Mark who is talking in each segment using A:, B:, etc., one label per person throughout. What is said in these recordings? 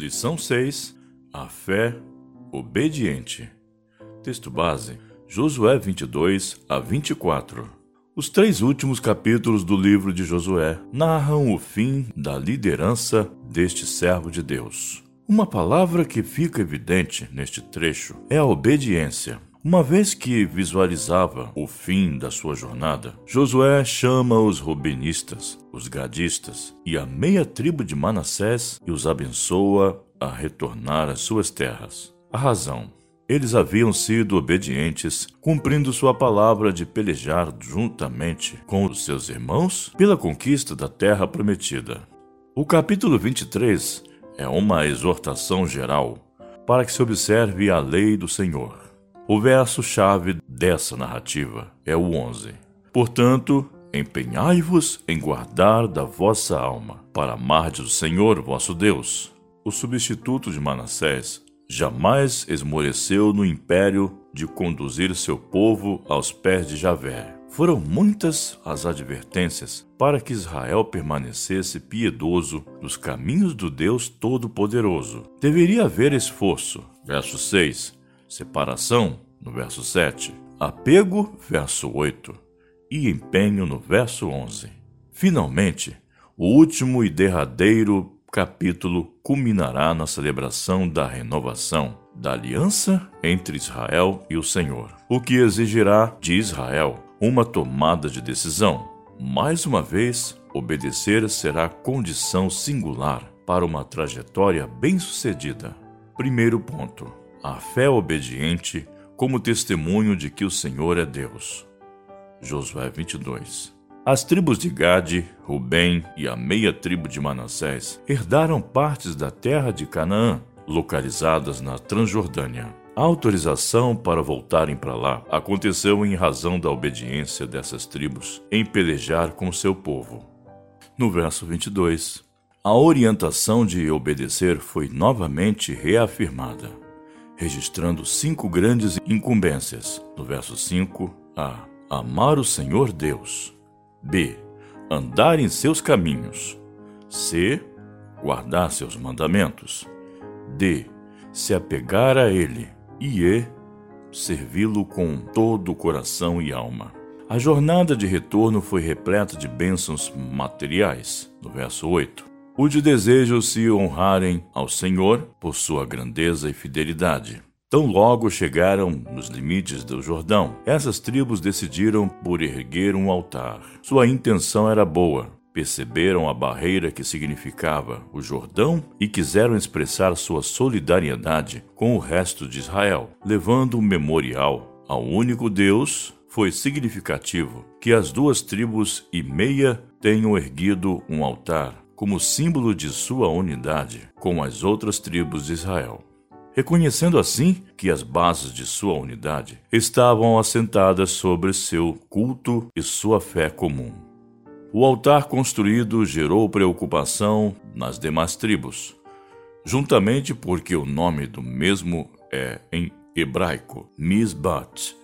A: Lição 6: A fé obediente. Texto base: Josué 22 a 24. Os três últimos capítulos do livro de Josué narram o fim da liderança deste servo de Deus. Uma palavra que fica evidente neste trecho é a obediência. Uma vez que visualizava o fim da sua jornada, Josué chama os rubenistas, os gadistas e a meia tribo de Manassés e os abençoa a retornar às suas terras. A razão: eles haviam sido obedientes, cumprindo sua palavra de pelejar juntamente com os seus irmãos pela conquista da terra prometida. O capítulo 23 é uma exortação geral para que se observe a lei do Senhor. O verso-chave dessa narrativa é o 11. Portanto, empenhai-vos em guardar da vossa alma, para amardes o Senhor vosso Deus. O substituto de Manassés jamais esmoreceu no império de conduzir seu povo aos pés de Javé. Foram muitas as advertências para que Israel permanecesse piedoso nos caminhos do Deus Todo-Poderoso. Deveria haver esforço. Verso 6 separação, no verso 7, apego, verso 8, e empenho, no verso 11. Finalmente, o último e derradeiro capítulo culminará na celebração da renovação da aliança entre Israel e o Senhor, o que exigirá de Israel uma tomada de decisão. Mais uma vez, obedecer será condição singular para uma trajetória bem-sucedida. Primeiro ponto: a fé obediente como testemunho de que o Senhor é Deus. Josué 22. As tribos de Gade, Rubem e a meia tribo de Manassés herdaram partes da terra de Canaã, localizadas na Transjordânia. A autorização para voltarem para lá aconteceu em razão da obediência dessas tribos em pelejar com seu povo. No verso 22, a orientação de obedecer foi novamente reafirmada registrando cinco grandes incumbências. No verso 5, A. Amar o Senhor Deus. B. Andar em seus caminhos. C. Guardar seus mandamentos. D. Se apegar a Ele. E E. Servi-lo com todo o coração e alma. A jornada de retorno foi repleta de bênçãos materiais. No verso 8 o de desejo se honrarem ao Senhor por sua grandeza e fidelidade. Tão logo chegaram nos limites do Jordão, essas tribos decidiram por erguer um altar. Sua intenção era boa, perceberam a barreira que significava o Jordão e quiseram expressar sua solidariedade com o resto de Israel, levando um memorial ao único Deus. Foi significativo que as duas tribos e meia tenham erguido um altar como símbolo de sua unidade com as outras tribos de Israel. Reconhecendo assim que as bases de sua unidade estavam assentadas sobre seu culto e sua fé comum. O altar construído gerou preocupação nas demais tribos, juntamente porque o nome do mesmo é em hebraico Mizbat,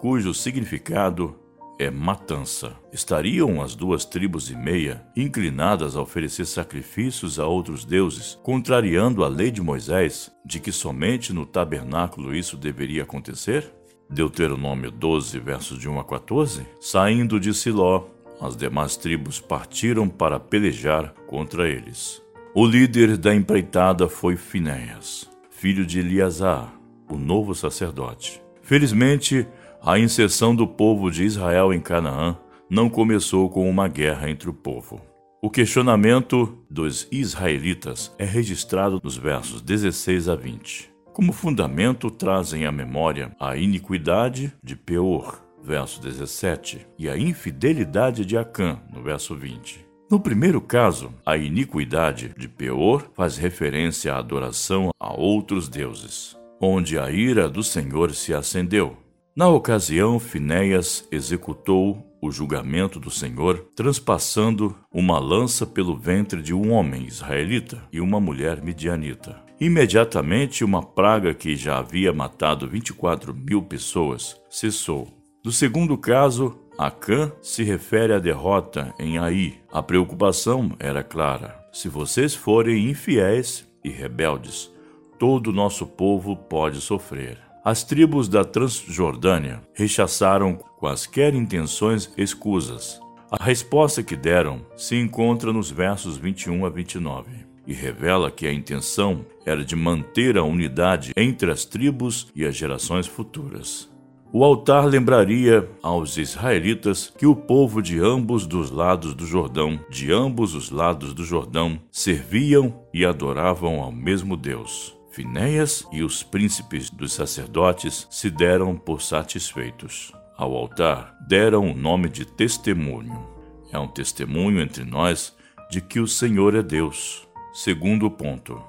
A: cujo significado é matança. Estariam as duas tribos e meia inclinadas a oferecer sacrifícios a outros deuses, contrariando a lei de Moisés de que somente no tabernáculo isso deveria acontecer? Deuteronômio 12, versos de 1 a 14. Saindo de Siló, as demais tribos partiram para pelejar contra eles. O líder da empreitada foi Finéias, filho de Eleazar, o novo sacerdote. Felizmente, a inserção do povo de Israel em Canaã não começou com uma guerra entre o povo. O questionamento dos israelitas é registrado nos versos 16 a 20. Como fundamento, trazem à memória a iniquidade de Peor, verso 17, e a infidelidade de Acã, no verso 20. No primeiro caso, a iniquidade de Peor faz referência à adoração a outros deuses, onde a ira do Senhor se acendeu, na ocasião, Finéias executou o julgamento do Senhor, transpassando uma lança pelo ventre de um homem israelita e uma mulher midianita. Imediatamente, uma praga que já havia matado 24 mil pessoas cessou. No segundo caso, Acã se refere à derrota em Aí. A preocupação era clara. Se vocês forem infiéis, e rebeldes, todo o nosso povo pode sofrer. As tribos da Transjordânia rechaçaram quaisquer intenções escusas. A resposta que deram se encontra nos versos 21 a 29 e revela que a intenção era de manter a unidade entre as tribos e as gerações futuras. O altar lembraria aos israelitas que o povo de ambos dos lados do Jordão, de ambos os lados do Jordão, serviam e adoravam ao mesmo Deus. Finéias e os príncipes dos sacerdotes se deram por satisfeitos. Ao altar deram o nome de testemunho. É um testemunho entre nós de que o Senhor é Deus. Segundo ponto.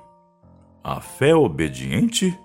A: A fé obediente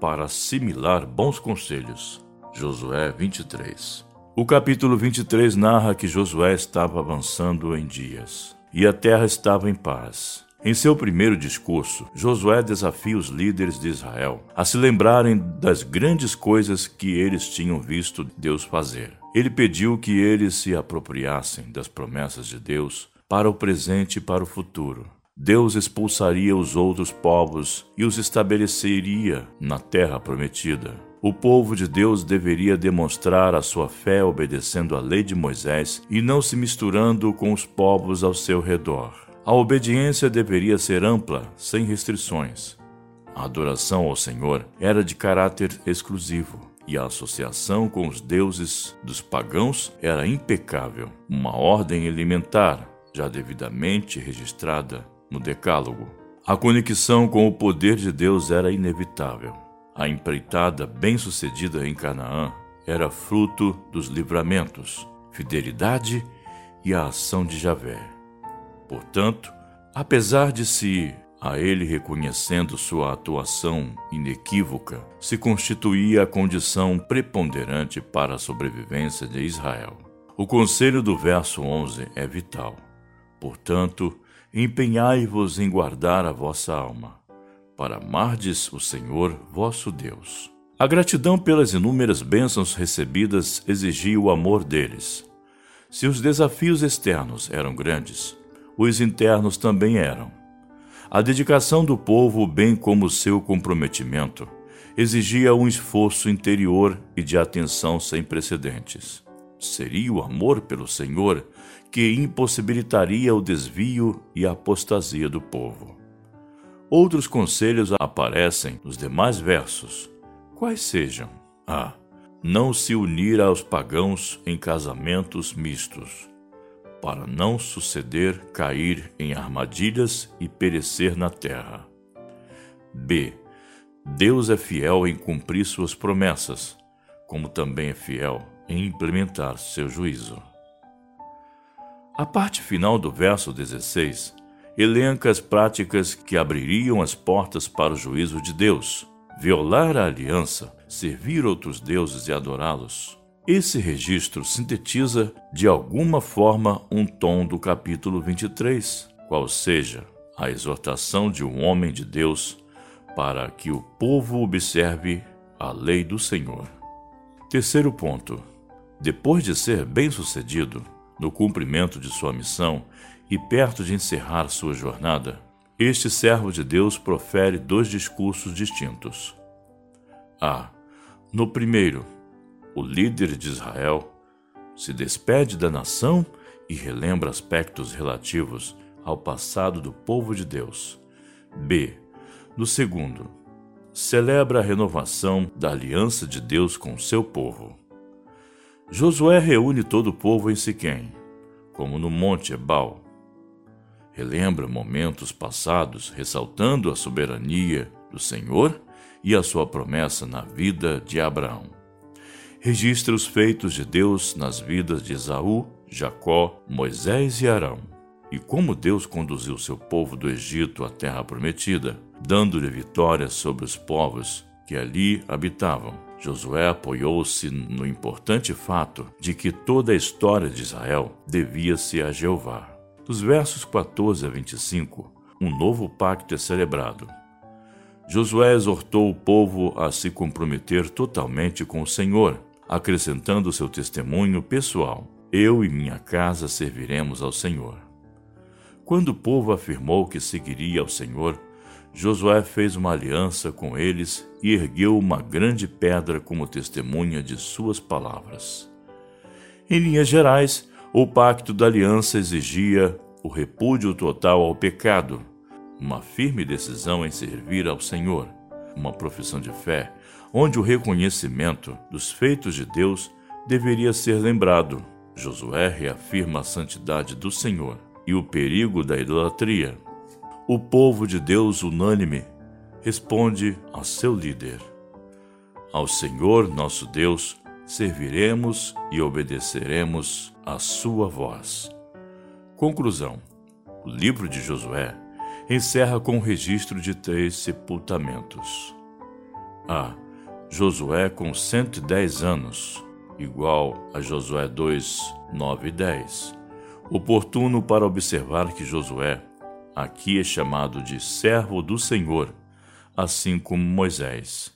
A: para assimilar bons conselhos. Josué 23. O capítulo 23 narra que Josué estava avançando em dias e a terra estava em paz. Em seu primeiro discurso, Josué desafia os líderes de Israel a se lembrarem das grandes coisas que eles tinham visto Deus fazer. Ele pediu que eles se apropriassem das promessas de Deus para o presente e para o futuro Deus expulsaria os outros povos e os estabeleceria na terra prometida. O povo de Deus deveria demonstrar a sua fé obedecendo à lei de Moisés e não se misturando com os povos ao seu redor. A obediência deveria ser ampla, sem restrições. A adoração ao Senhor era de caráter exclusivo e a associação com os deuses dos pagãos era impecável. Uma ordem elementar, já devidamente registrada no Decálogo. A conexão com o poder de Deus era inevitável. A empreitada bem-sucedida em Canaã era fruto dos livramentos, fidelidade e a ação de Javé. Portanto, apesar de se a ele reconhecendo sua atuação inequívoca, se constituía a condição preponderante para a sobrevivência de Israel. O conselho do verso 11 é vital. Portanto, empenhai-vos em guardar a vossa alma, para amardes o Senhor vosso Deus. A gratidão pelas inúmeras bênçãos recebidas exigia o amor deles. Se os desafios externos eram grandes, os internos também eram. A dedicação do povo, bem como seu comprometimento, exigia um esforço interior e de atenção sem precedentes. Seria o amor pelo Senhor que impossibilitaria o desvio e a apostasia do povo. Outros conselhos aparecem nos demais versos. Quais sejam? A. Não se unir aos pagãos em casamentos mistos, para não suceder cair em armadilhas e perecer na terra. B. Deus é fiel em cumprir suas promessas, como também é fiel em implementar seu juízo. A parte final do verso 16 elenca as práticas que abririam as portas para o juízo de Deus. Violar a aliança, servir outros deuses e adorá-los. Esse registro sintetiza, de alguma forma, um tom do capítulo 23, qual seja a exortação de um homem de Deus para que o povo observe a lei do Senhor. Terceiro ponto: depois de ser bem-sucedido, no cumprimento de sua missão e perto de encerrar sua jornada, este servo de Deus profere dois discursos distintos. A. No primeiro, o líder de Israel se despede da nação e relembra aspectos relativos ao passado do povo de Deus. B. No segundo, celebra a renovação da aliança de Deus com seu povo. Josué reúne todo o povo em Siquém, como no Monte Ebal. Relembra momentos passados, ressaltando a soberania do Senhor e a sua promessa na vida de Abraão. Registra os feitos de Deus nas vidas de Esaú, Jacó, Moisés e Arão, e como Deus conduziu seu povo do Egito à terra prometida, dando-lhe vitória sobre os povos que ali habitavam Josué apoiou-se no importante fato de que toda a história de Israel devia-se a Jeová. Dos versos 14 a 25, um novo pacto é celebrado. Josué exortou o povo a se comprometer totalmente com o Senhor, acrescentando seu testemunho pessoal: Eu e minha casa serviremos ao Senhor. Quando o povo afirmou que seguiria ao Senhor, Josué fez uma aliança com eles e ergueu uma grande pedra como testemunha de suas palavras. Em linhas gerais, o pacto da aliança exigia o repúdio total ao pecado, uma firme decisão em servir ao Senhor, uma profissão de fé, onde o reconhecimento dos feitos de Deus deveria ser lembrado. Josué reafirma a santidade do Senhor e o perigo da idolatria. O povo de Deus unânime responde ao seu líder: Ao Senhor nosso Deus serviremos e obedeceremos a sua voz. Conclusão: O livro de Josué encerra com o registro de três sepultamentos. A. Josué com 110 anos, igual a Josué 2, 9 e 10. Oportuno para observar que Josué aqui é chamado de servo do Senhor, assim como Moisés.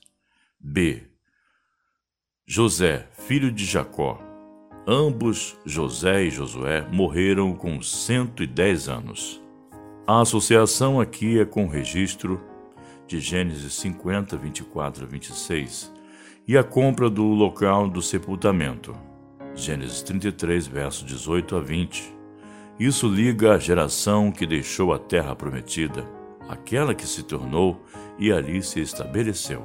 A: B. José, filho de Jacó. Ambos, José e Josué, morreram com 110 anos. A associação aqui é com o registro de Gênesis 50, 24 a 26 e a compra do local do sepultamento. Gênesis 33, verso 18 a 20. Isso liga a geração que deixou a terra prometida, aquela que se tornou e ali se estabeleceu.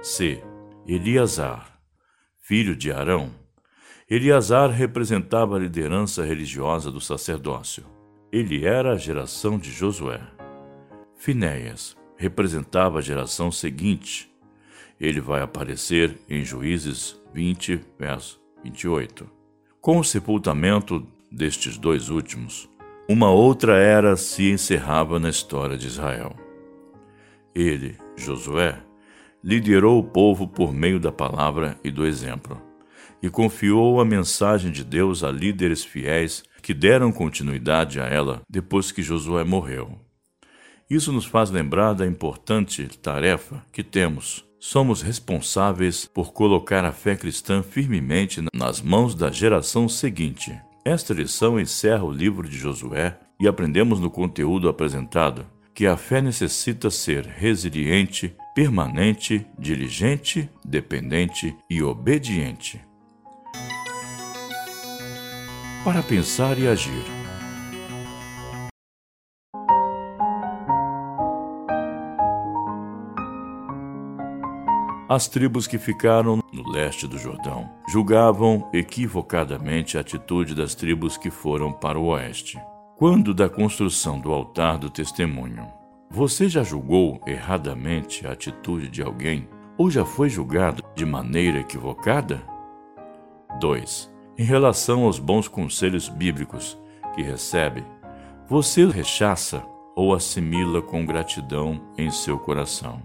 A: C. Eliasar filho de Arão. Eleazar representava a liderança religiosa do sacerdócio. Ele era a geração de Josué. Finéias representava a geração seguinte. Ele vai aparecer em Juízes 20, verso 28. Com o sepultamento destes dois últimos, uma outra era se encerrava na história de Israel. Ele, Josué, liderou o povo por meio da palavra e do exemplo, e confiou a mensagem de Deus a líderes fiéis que deram continuidade a ela depois que Josué morreu. Isso nos faz lembrar da importante tarefa que temos. Somos responsáveis por colocar a fé cristã firmemente nas mãos da geração seguinte. Esta lição encerra o livro de Josué e aprendemos no conteúdo apresentado que a fé necessita ser resiliente, permanente, diligente, dependente e obediente. Para pensar e agir. As tribos que ficaram no leste do Jordão julgavam equivocadamente a atitude das tribos que foram para o oeste. Quando da construção do altar do testemunho, você já julgou erradamente a atitude de alguém ou já foi julgado de maneira equivocada? 2. Em relação aos bons conselhos bíblicos que recebe, você rechaça ou assimila com gratidão em seu coração?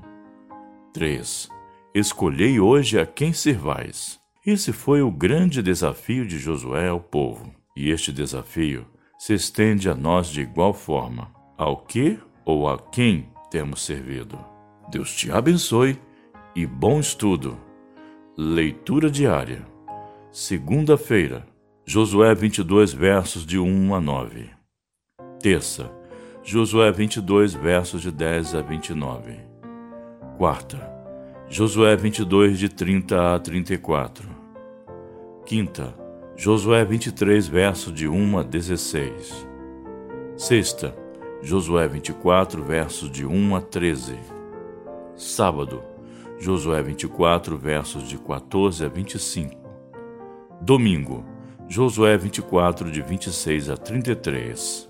A: 3. Escolhei hoje a quem servais. Esse foi o grande desafio de Josué ao povo, e este desafio se estende a nós de igual forma. Ao que ou a quem temos servido? Deus te abençoe e bom estudo. Leitura diária. Segunda-feira, Josué 22, versos de 1 a 9. Terça, Josué 22, versos de 10 a 29. Quarta, Josué 22, de 30 a 34. Quinta, Josué 23, versos de 1 a 16. Sexta, Josué 24, versos de 1 a 13. Sábado, Josué 24, versos de 14 a 25. Domingo, Josué 24, de 26 a 33.